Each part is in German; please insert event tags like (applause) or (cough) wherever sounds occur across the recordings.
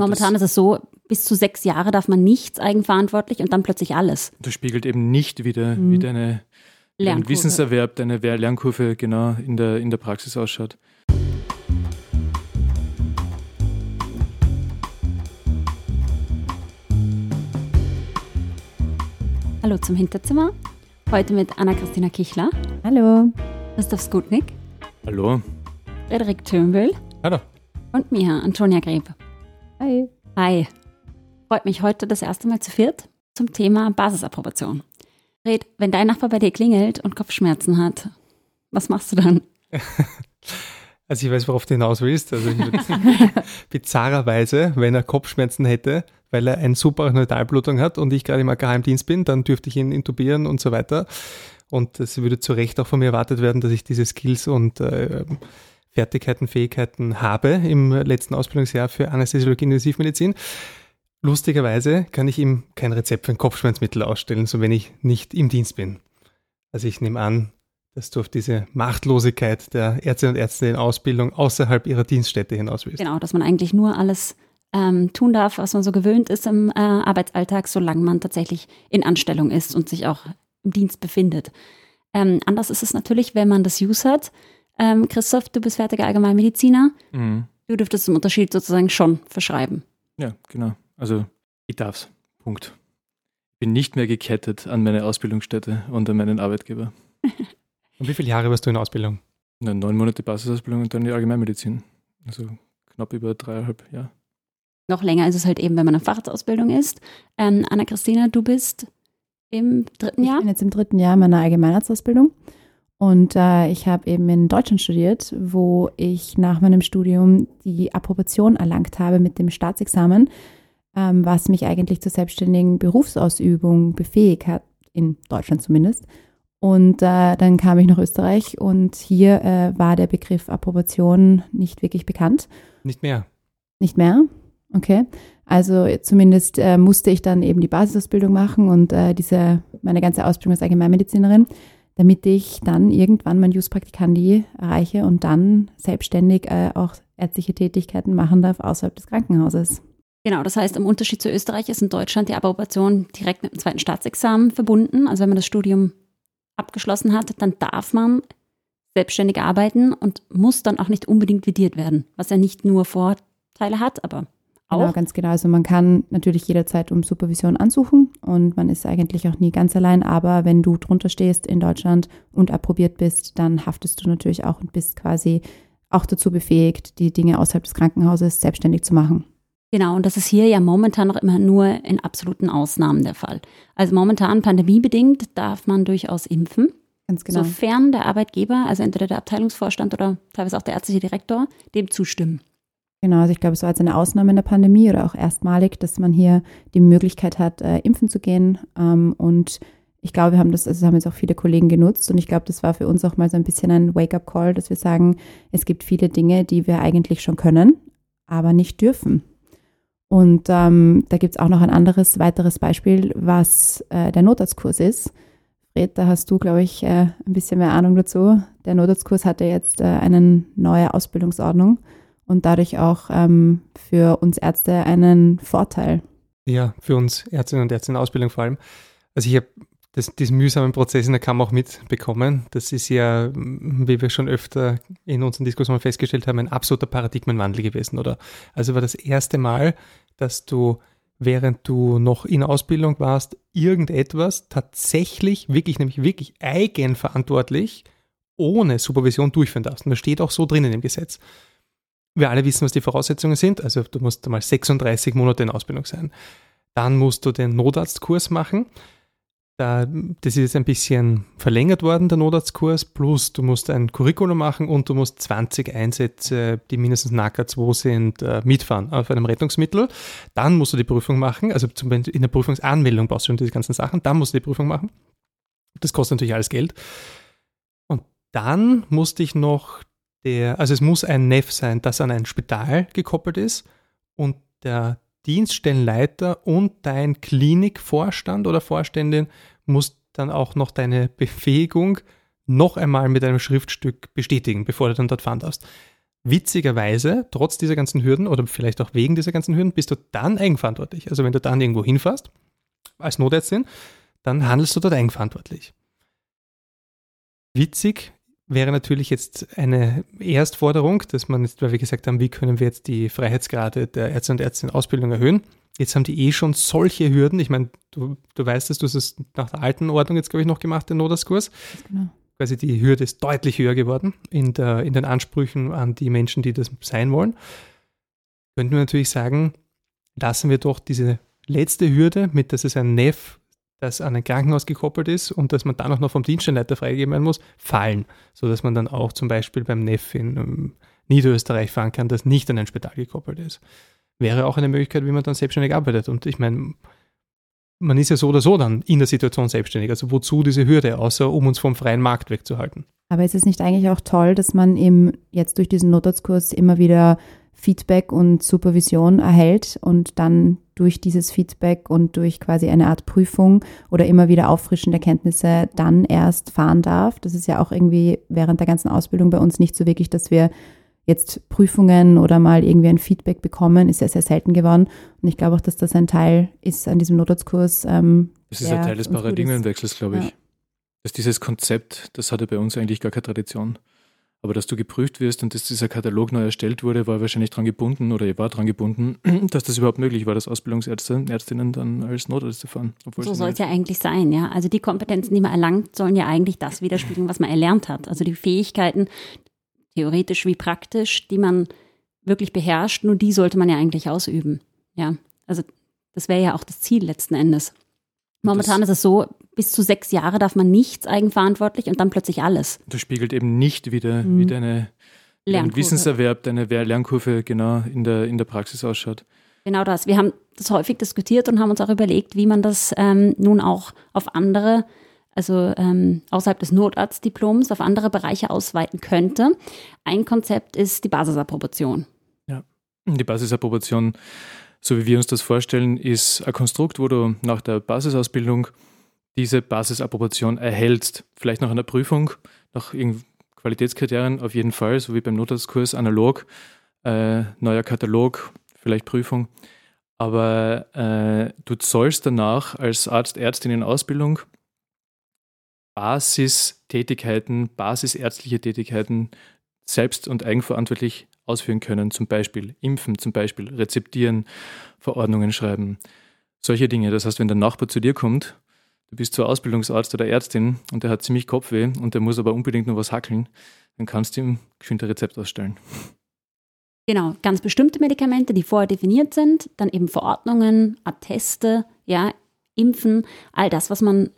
Momentan ist es so, bis zu sechs Jahre darf man nichts eigenverantwortlich und dann plötzlich alles. Das spiegelt eben nicht wieder, mhm. wie deine dein Wissenserwerb, deine Lernkurve genau in der, in der Praxis ausschaut. Hallo zum Hinterzimmer. Heute mit Anna-Christina Kichler. Hallo. Christoph Skutnik. Hallo. Frederik Thürnbühl. Hallo. Und mir, Antonia Greb. Hi. Hi. Freut mich heute das erste Mal zu viert zum Thema Basisapprobation. Red, wenn dein Nachbar bei dir klingelt und Kopfschmerzen hat, was machst du dann? (laughs) Also ich weiß, worauf du hinaus willst. Also ich würde (laughs) bizarrerweise, wenn er Kopfschmerzen hätte, weil er eine super Neutralblutung hat und ich gerade im AKH-Dienst bin, dann dürfte ich ihn intubieren und so weiter. Und es würde zu Recht auch von mir erwartet werden, dass ich diese Skills und äh, Fertigkeiten, Fähigkeiten habe im letzten Ausbildungsjahr für Anästhesiologie und Intensivmedizin. Lustigerweise kann ich ihm kein Rezept für ein Kopfschmerzmittel ausstellen, so wenn ich nicht im Dienst bin. Also ich nehme an, dass du auf diese Machtlosigkeit der Ärzte und Ärzte in Ausbildung außerhalb ihrer Dienststätte hinaus willst. Genau, dass man eigentlich nur alles ähm, tun darf, was man so gewöhnt ist im äh, Arbeitsalltag, solange man tatsächlich in Anstellung ist und sich auch im Dienst befindet. Ähm, anders ist es natürlich, wenn man das Use hat. Ähm, Christoph, du bist fertiger Allgemeinmediziner. Mhm. Du dürftest im Unterschied sozusagen schon verschreiben. Ja, genau. Also ich darf's. Punkt. Ich bin nicht mehr gekettet an meine Ausbildungsstätte und an meinen Arbeitgeber. (laughs) und wie viele Jahre warst du in Ausbildung? Na, neun Monate Basisausbildung und dann die Allgemeinmedizin. Also knapp über dreieinhalb Jahre. Noch länger ist es halt eben, wenn man eine Facharztausbildung ist. Ähm, Anna-Christina, du bist im dritten Jahr? Ich bin jetzt im dritten Jahr meiner Allgemeinarztausbildung. Und äh, ich habe eben in Deutschland studiert, wo ich nach meinem Studium die Approbation erlangt habe mit dem Staatsexamen, ähm, was mich eigentlich zur selbstständigen Berufsausübung befähigt hat, in Deutschland zumindest. Und äh, dann kam ich nach Österreich und hier äh, war der Begriff Approbation nicht wirklich bekannt. Nicht mehr. Nicht mehr? Okay. Also zumindest äh, musste ich dann eben die Basisausbildung machen und äh, diese, meine ganze Ausbildung als Allgemeinmedizinerin damit ich dann irgendwann mein Jus Praktikandi erreiche und dann selbstständig äh, auch ärztliche Tätigkeiten machen darf außerhalb des Krankenhauses. Genau, das heißt, im Unterschied zu Österreich ist in Deutschland die Approbation direkt mit dem zweiten Staatsexamen verbunden. Also wenn man das Studium abgeschlossen hat, dann darf man selbstständig arbeiten und muss dann auch nicht unbedingt vidiert werden, was ja nicht nur Vorteile hat, aber auch? Genau, ganz genau. Also man kann natürlich jederzeit um Supervision ansuchen und man ist eigentlich auch nie ganz allein. Aber wenn du drunter stehst in Deutschland und approbiert bist, dann haftest du natürlich auch und bist quasi auch dazu befähigt, die Dinge außerhalb des Krankenhauses selbstständig zu machen. Genau, und das ist hier ja momentan noch immer nur in absoluten Ausnahmen der Fall. Also momentan pandemiebedingt darf man durchaus impfen. Ganz genau. Sofern der Arbeitgeber, also entweder der Abteilungsvorstand oder teilweise auch der ärztliche Direktor, dem zustimmen. Genau, also ich glaube, es war jetzt eine Ausnahme in der Pandemie oder auch erstmalig, dass man hier die Möglichkeit hat, äh, impfen zu gehen. Ähm, und ich glaube, wir haben das, also haben jetzt auch viele Kollegen genutzt und ich glaube, das war für uns auch mal so ein bisschen ein Wake-up-Call, dass wir sagen, es gibt viele Dinge, die wir eigentlich schon können, aber nicht dürfen. Und ähm, da gibt es auch noch ein anderes, weiteres Beispiel, was äh, der Notarztkurs ist. Fred, da hast du, glaube ich, äh, ein bisschen mehr Ahnung dazu. Der Notarztkurs hatte jetzt äh, eine neue Ausbildungsordnung und dadurch auch ähm, für uns Ärzte einen Vorteil. Ja, für uns Ärztinnen und Ärzte in Ausbildung vor allem. Also ich habe diesen mühsamen Prozess in der Kammer auch mitbekommen. Das ist ja, wie wir schon öfter in unseren Diskussionen festgestellt haben, ein absoluter Paradigmenwandel gewesen, oder? Also war das erste Mal, dass du, während du noch in Ausbildung warst, irgendetwas tatsächlich, wirklich, nämlich wirklich eigenverantwortlich, ohne Supervision durchführen darfst. Und das steht auch so drinnen im Gesetz wir alle wissen, was die Voraussetzungen sind. Also du musst einmal 36 Monate in Ausbildung sein. Dann musst du den Notarztkurs machen. Da, das ist jetzt ein bisschen verlängert worden, der Notarztkurs, plus du musst ein Curriculum machen und du musst 20 Einsätze, die mindestens NACA 2 sind, äh, mitfahren auf einem Rettungsmittel. Dann musst du die Prüfung machen, also zum Beispiel in der Prüfungsanmeldung brauchst du schon diese ganzen Sachen, dann musst du die Prüfung machen. Das kostet natürlich alles Geld. Und dann musste ich noch der, also es muss ein NEF sein, das an ein Spital gekoppelt ist und der Dienststellenleiter und dein Klinikvorstand oder Vorständin muss dann auch noch deine Befähigung noch einmal mit einem Schriftstück bestätigen, bevor du dann dort fahren darfst. witzigerweise, trotz dieser ganzen Hürden oder vielleicht auch wegen dieser ganzen Hürden, bist du dann eigenverantwortlich. Also wenn du dann irgendwo hinfährst, als Notärztin, dann handelst du dort eigenverantwortlich. Witzig wäre natürlich jetzt eine Erstforderung, dass man jetzt, weil wir gesagt haben, wie können wir jetzt die Freiheitsgrade der Ärzte und Ärztinnen Ausbildung erhöhen. Jetzt haben die eh schon solche Hürden. Ich meine, du, du weißt es, du hast es nach der alten Ordnung jetzt, glaube ich, noch gemacht, den Notarztkurs. Genau. Quasi die Hürde ist deutlich höher geworden in, der, in den Ansprüchen an die Menschen, die das sein wollen. Könnten wir natürlich sagen, lassen wir doch diese letzte Hürde, mit dass es ein NEF das an ein Krankenhaus gekoppelt ist und dass man dann auch noch vom Dienststellenleiter freigegeben werden muss, fallen, sodass man dann auch zum Beispiel beim NEF in um, Niederösterreich fahren kann, das nicht an ein Spital gekoppelt ist. Wäre auch eine Möglichkeit, wie man dann selbstständig arbeitet. Und ich meine, man ist ja so oder so dann in der Situation selbstständig. Also wozu diese Hürde, außer um uns vom freien Markt wegzuhalten? Aber ist es nicht eigentlich auch toll, dass man eben jetzt durch diesen Notarztkurs immer wieder Feedback und Supervision erhält und dann durch dieses Feedback und durch quasi eine Art Prüfung oder immer wieder auffrischende Kenntnisse dann erst fahren darf. Das ist ja auch irgendwie während der ganzen Ausbildung bei uns nicht so wirklich, dass wir jetzt Prüfungen oder mal irgendwie ein Feedback bekommen, ist sehr, sehr selten geworden. Und ich glaube auch, dass das ein Teil ist an diesem Notarztkurs. Ähm, das ist ein Teil des Paradigmenwechsels, glaube ich. Ja. Dass dieses Konzept, das hatte bei uns eigentlich gar keine Tradition. Aber dass du geprüft wirst und dass dieser Katalog neu erstellt wurde, war wahrscheinlich daran gebunden oder ihr war daran gebunden, (clears throat) dass das überhaupt möglich war, dass Ausbildungsärzte, Ärztinnen dann als Notärzte fahren. So soll es ja eigentlich sein, ja. Also die Kompetenzen, die man erlangt, sollen ja eigentlich das widerspiegeln, was man erlernt hat. Also die Fähigkeiten, theoretisch wie praktisch, die man wirklich beherrscht, nur die sollte man ja eigentlich ausüben. Ja. Also das wäre ja auch das Ziel letzten Endes. Momentan das ist es so, bis zu sechs Jahre darf man nichts eigenverantwortlich und dann plötzlich alles. Das spiegelt eben nicht wieder, mhm. wie deine dein Wissenserwerb, deine Lernkurve genau in der, in der Praxis ausschaut. Genau das. Wir haben das häufig diskutiert und haben uns auch überlegt, wie man das ähm, nun auch auf andere, also ähm, außerhalb des Notarztdiploms, auf andere Bereiche ausweiten könnte. Ein Konzept ist die Basisapprobation. Ja, die Basisapprobation so wie wir uns das vorstellen, ist ein Konstrukt, wo du nach der Basisausbildung diese Basisapprobation erhältst. Vielleicht nach einer Prüfung, nach Qualitätskriterien auf jeden Fall, so wie beim Notarztkurs analog, äh, neuer Katalog, vielleicht Prüfung. Aber äh, du sollst danach als Arzt, Ärztin in Ausbildung Basistätigkeiten, basisärztliche Tätigkeiten selbst und eigenverantwortlich ausführen können, zum Beispiel impfen, zum Beispiel rezeptieren, Verordnungen schreiben, solche Dinge. Das heißt, wenn der Nachbar zu dir kommt, du bist zwar Ausbildungsarzt oder Ärztin und der hat ziemlich Kopfweh und der muss aber unbedingt noch was hackeln, dann kannst du ihm geschwind ein Rezept ausstellen. Genau, ganz bestimmte Medikamente, die vorher definiert sind, dann eben Verordnungen, Atteste, ja, Impfen, all das, was man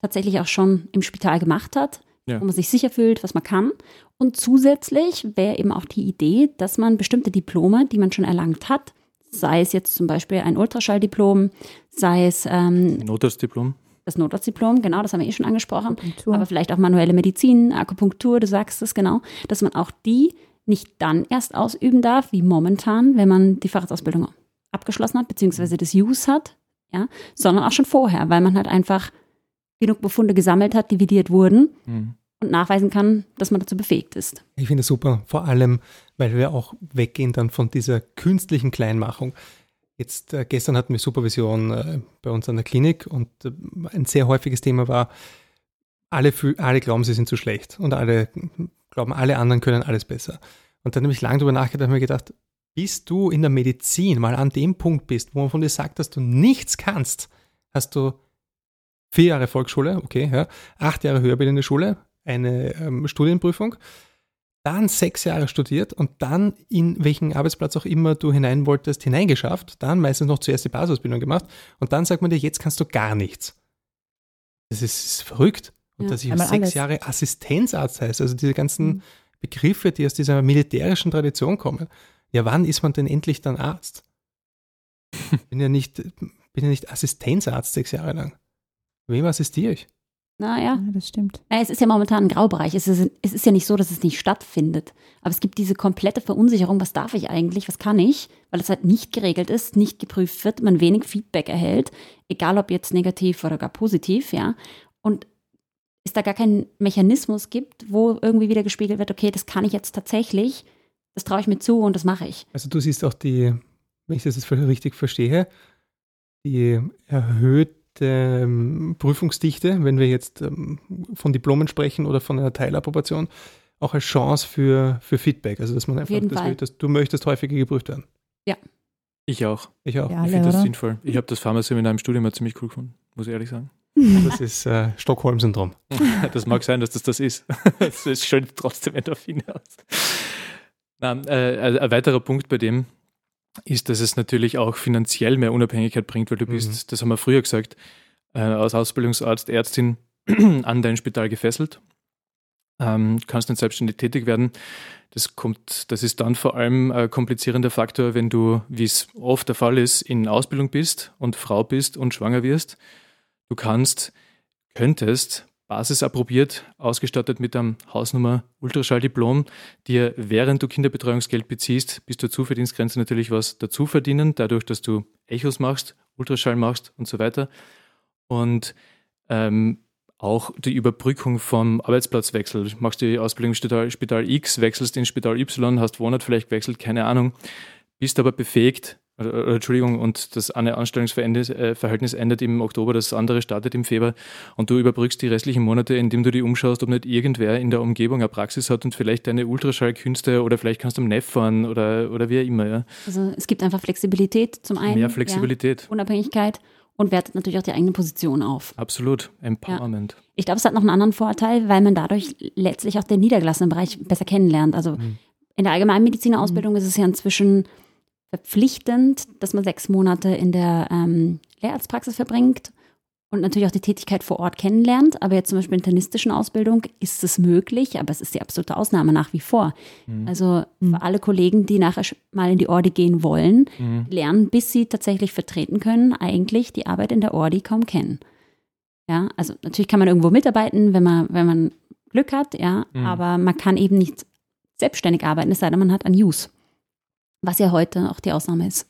tatsächlich auch schon im Spital gemacht hat, ja. wo man sich sicher fühlt, was man kann. Und zusätzlich wäre eben auch die Idee, dass man bestimmte Diplome, die man schon erlangt hat, sei es jetzt zum Beispiel ein Ultraschalldiplom, sei es ähm, Notarztdiplom. Das Notarztdiplom, genau, das haben wir eh schon angesprochen. Akupunktur. Aber vielleicht auch manuelle Medizin, Akupunktur, du sagst es genau, dass man auch die nicht dann erst ausüben darf, wie momentan, wenn man die Facharztausbildung abgeschlossen hat, beziehungsweise das Use hat, ja, sondern auch schon vorher, weil man halt einfach genug Befunde gesammelt hat, dividiert wurden mhm. und nachweisen kann, dass man dazu befähigt ist. Ich finde es super, vor allem, weil wir auch weggehen dann von dieser künstlichen Kleinmachung. Jetzt äh, gestern hatten wir Supervision äh, bei uns an der Klinik und äh, ein sehr häufiges Thema war, alle, alle glauben, sie sind zu schlecht und alle glauben, alle anderen können alles besser. Und dann habe ich lange darüber nachgedacht und mir gedacht, bis du in der Medizin mal an dem Punkt bist, wo man von dir sagt, dass du nichts kannst, hast du vier Jahre Volksschule, okay, ja, acht Jahre höherbildende Schule, eine ähm, Studienprüfung, dann sechs Jahre studiert und dann in welchen Arbeitsplatz auch immer du hinein wolltest, hineingeschafft, dann meistens noch zuerst die Basisausbildung gemacht und dann sagt man dir, jetzt kannst du gar nichts. Das ist, verrückt. Und ja, dass ich sechs alles. Jahre Assistenzarzt heißt, also diese ganzen mhm. Begriffe, die aus dieser militärischen Tradition kommen. Ja, wann ist man denn endlich dann Arzt? (laughs) bin ja nicht, bin ja nicht Assistenzarzt sechs Jahre lang. Wem assistiere ich? Naja. Ja, das stimmt. Naja, es ist ja momentan ein Graubereich. Es ist, es ist ja nicht so, dass es nicht stattfindet. Aber es gibt diese komplette Verunsicherung, was darf ich eigentlich, was kann ich, weil es halt nicht geregelt ist, nicht geprüft wird, man wenig Feedback erhält, egal ob jetzt negativ oder gar positiv, ja. Und es da gar keinen Mechanismus gibt, wo irgendwie wieder gespiegelt wird, okay, das kann ich jetzt tatsächlich, das traue ich mir zu und das mache ich. Also du siehst auch die, wenn ich das jetzt richtig verstehe, die erhöhte ähm, Prüfungsdichte, wenn wir jetzt ähm, von Diplomen sprechen oder von einer Teilapprobation, auch als Chance für, für Feedback. Also dass man einfach, das dass du möchtest häufiger geprüft werden. Ich auch. Ich auch. Ja, Ich finde das oder? sinnvoll. Ich habe das Pharma-Seminar im Studium mal ziemlich cool gefunden, muss ich ehrlich sagen. (laughs) Das ist äh, Stockholm-Syndrom. (laughs) Das mag sein, dass das das ist. (laughs) Es ist schön trotzdem Endorphine aus. Nein, äh, ein ein weiterer Punkt bei dem ist, dass es natürlich auch finanziell mehr Unabhängigkeit bringt, weil du bist, Mhm. das haben wir früher gesagt, äh, als Ausbildungsarzt, Ärztin (clears throat) an dein Spital gefesselt. Ähm, kannst nicht selbstständig tätig werden. Das kommt, das ist dann vor allem ein komplizierender Faktor, wenn du, wie es oft der Fall ist, in Ausbildung bist und Frau bist und schwanger wirst. Du kannst, könntest basisapprobiert, ausgestattet mit einem Hausnummer Ultraschalldiplom, dir während du Kinderbetreuungsgeld beziehst, bis zur Zuverdienstgrenze natürlich was dazu verdienen, dadurch, dass du Echos machst, Ultraschall machst und so weiter. Und ähm, auch die Überbrückung vom Arbeitsplatzwechsel. Du machst die Ausbildung im Spital, Spital X, wechselst in Spital Y, hast Wohnort vielleicht gewechselt, keine Ahnung, bist aber befähigt, oder, Entschuldigung, und das eine Anstellungsverhältnis äh, endet im Oktober, das andere startet im Februar und du überbrückst die restlichen Monate, indem du dich umschaust, ob nicht irgendwer in der Umgebung eine Praxis hat und vielleicht deine Ultraschallkünste oder vielleicht kannst du am Neff fahren oder, oder wie auch immer. Ja. Also es gibt einfach Flexibilität zum einen. Mehr Flexibilität. Ja, Unabhängigkeit und wertet natürlich auch die eigene Position auf. Absolut. Empowerment. Ich glaube, es hat noch einen anderen Vorteil, weil man dadurch letztlich auch den niedergelassenen Bereich besser kennenlernt. Also Mhm. in der Allgemeinmedizinerausbildung ist es ja inzwischen verpflichtend, dass man sechs Monate in der ähm, Lehrarztpraxis verbringt und natürlich auch die Tätigkeit vor Ort kennenlernt. Aber jetzt zum Beispiel in der internistischen Ausbildung ist es möglich, aber es ist die absolute Ausnahme nach wie vor. Mhm. Also Mhm. für alle Kollegen, die nachher mal in die Ordi gehen wollen, Mhm. lernen, bis sie tatsächlich vertreten können, eigentlich die Arbeit in der Ordi kaum kennen. Ja, also natürlich kann man irgendwo mitarbeiten, wenn man, wenn man Glück hat, ja, Mhm. aber man kann eben nicht selbstständig arbeiten, es sei denn, man hat ein Use. Was ja heute auch die Ausnahme ist.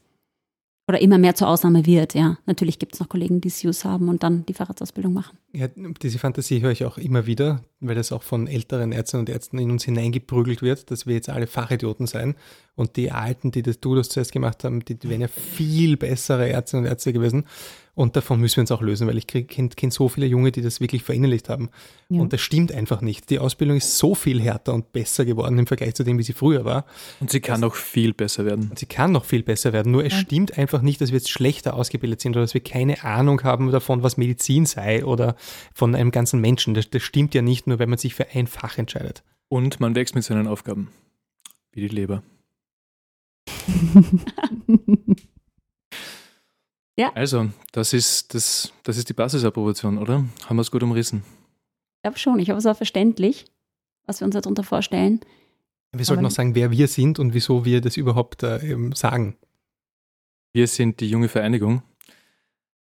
Oder immer mehr zur Ausnahme wird, ja. Natürlich gibt es noch Kollegen, die Use haben und dann die Facharztausbildung machen. Ja, diese Fantasie höre ich auch immer wieder, weil das auch von älteren Ärztinnen und Ärzten in uns hineingeprügelt wird, dass wir jetzt alle Fachidioten sein. Und die Alten, die das, du das zuerst gemacht haben, die, die wären ja viel bessere Ärztinnen und Ärzte gewesen. Und davon müssen wir uns auch lösen, weil ich kenne kenn so viele Junge, die das wirklich verinnerlicht haben. Ja. Und das stimmt einfach nicht. Die Ausbildung ist so viel härter und besser geworden im Vergleich zu dem, wie sie früher war. Und sie kann auch viel besser werden. Und sie kann noch viel besser werden. Nur es Ja. stimmt einfach nicht, dass wir jetzt schlechter ausgebildet sind oder dass wir keine Ahnung haben davon, was Medizin sei oder von einem ganzen Menschen. Das, das stimmt ja nicht nur, wenn man sich für ein Fach entscheidet. Und man wächst mit seinen Aufgaben. Wie die Leber. Also, das ist, das, das ist die Basisapprobation, oder? Haben wir es gut umrissen? Ich glaube schon, ich hoffe, es war verständlich, was wir uns darunter vorstellen. Wir sollten Aber- noch sagen, wer wir sind und wieso wir das überhaupt äh, eben sagen. Wir sind die junge Vereinigung.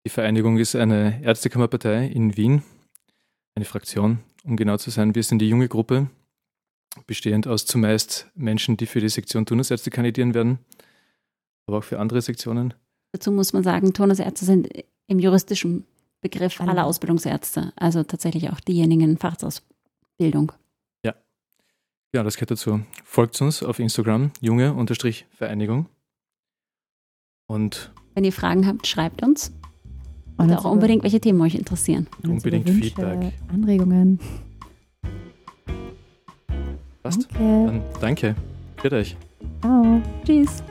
Die Vereinigung ist eine Ärztekammerpartei in Wien, eine Fraktion, um genau zu sein. Wir sind die junge Gruppe, bestehend aus zumeist Menschen, die für die Sektion Tunusärzte kandidieren werden, aber auch für andere Sektionen. Dazu muss man sagen, Turnusärzte sind im juristischen Begriff Alle. aller Ausbildungsärzte, also tatsächlich auch diejenigen in Facharztausbildung. Ja, das gehört dazu. Folgt uns auf Instagram, junge-vereinigung. Und Wenn ihr Fragen habt, schreibt uns. Und Und auch unbedingt, welche Themen euch interessieren. unbedingt Wünsche, Feedback. Anregungen. Passt. Danke. Dann danke. Für euch. Ciao. Tschüss.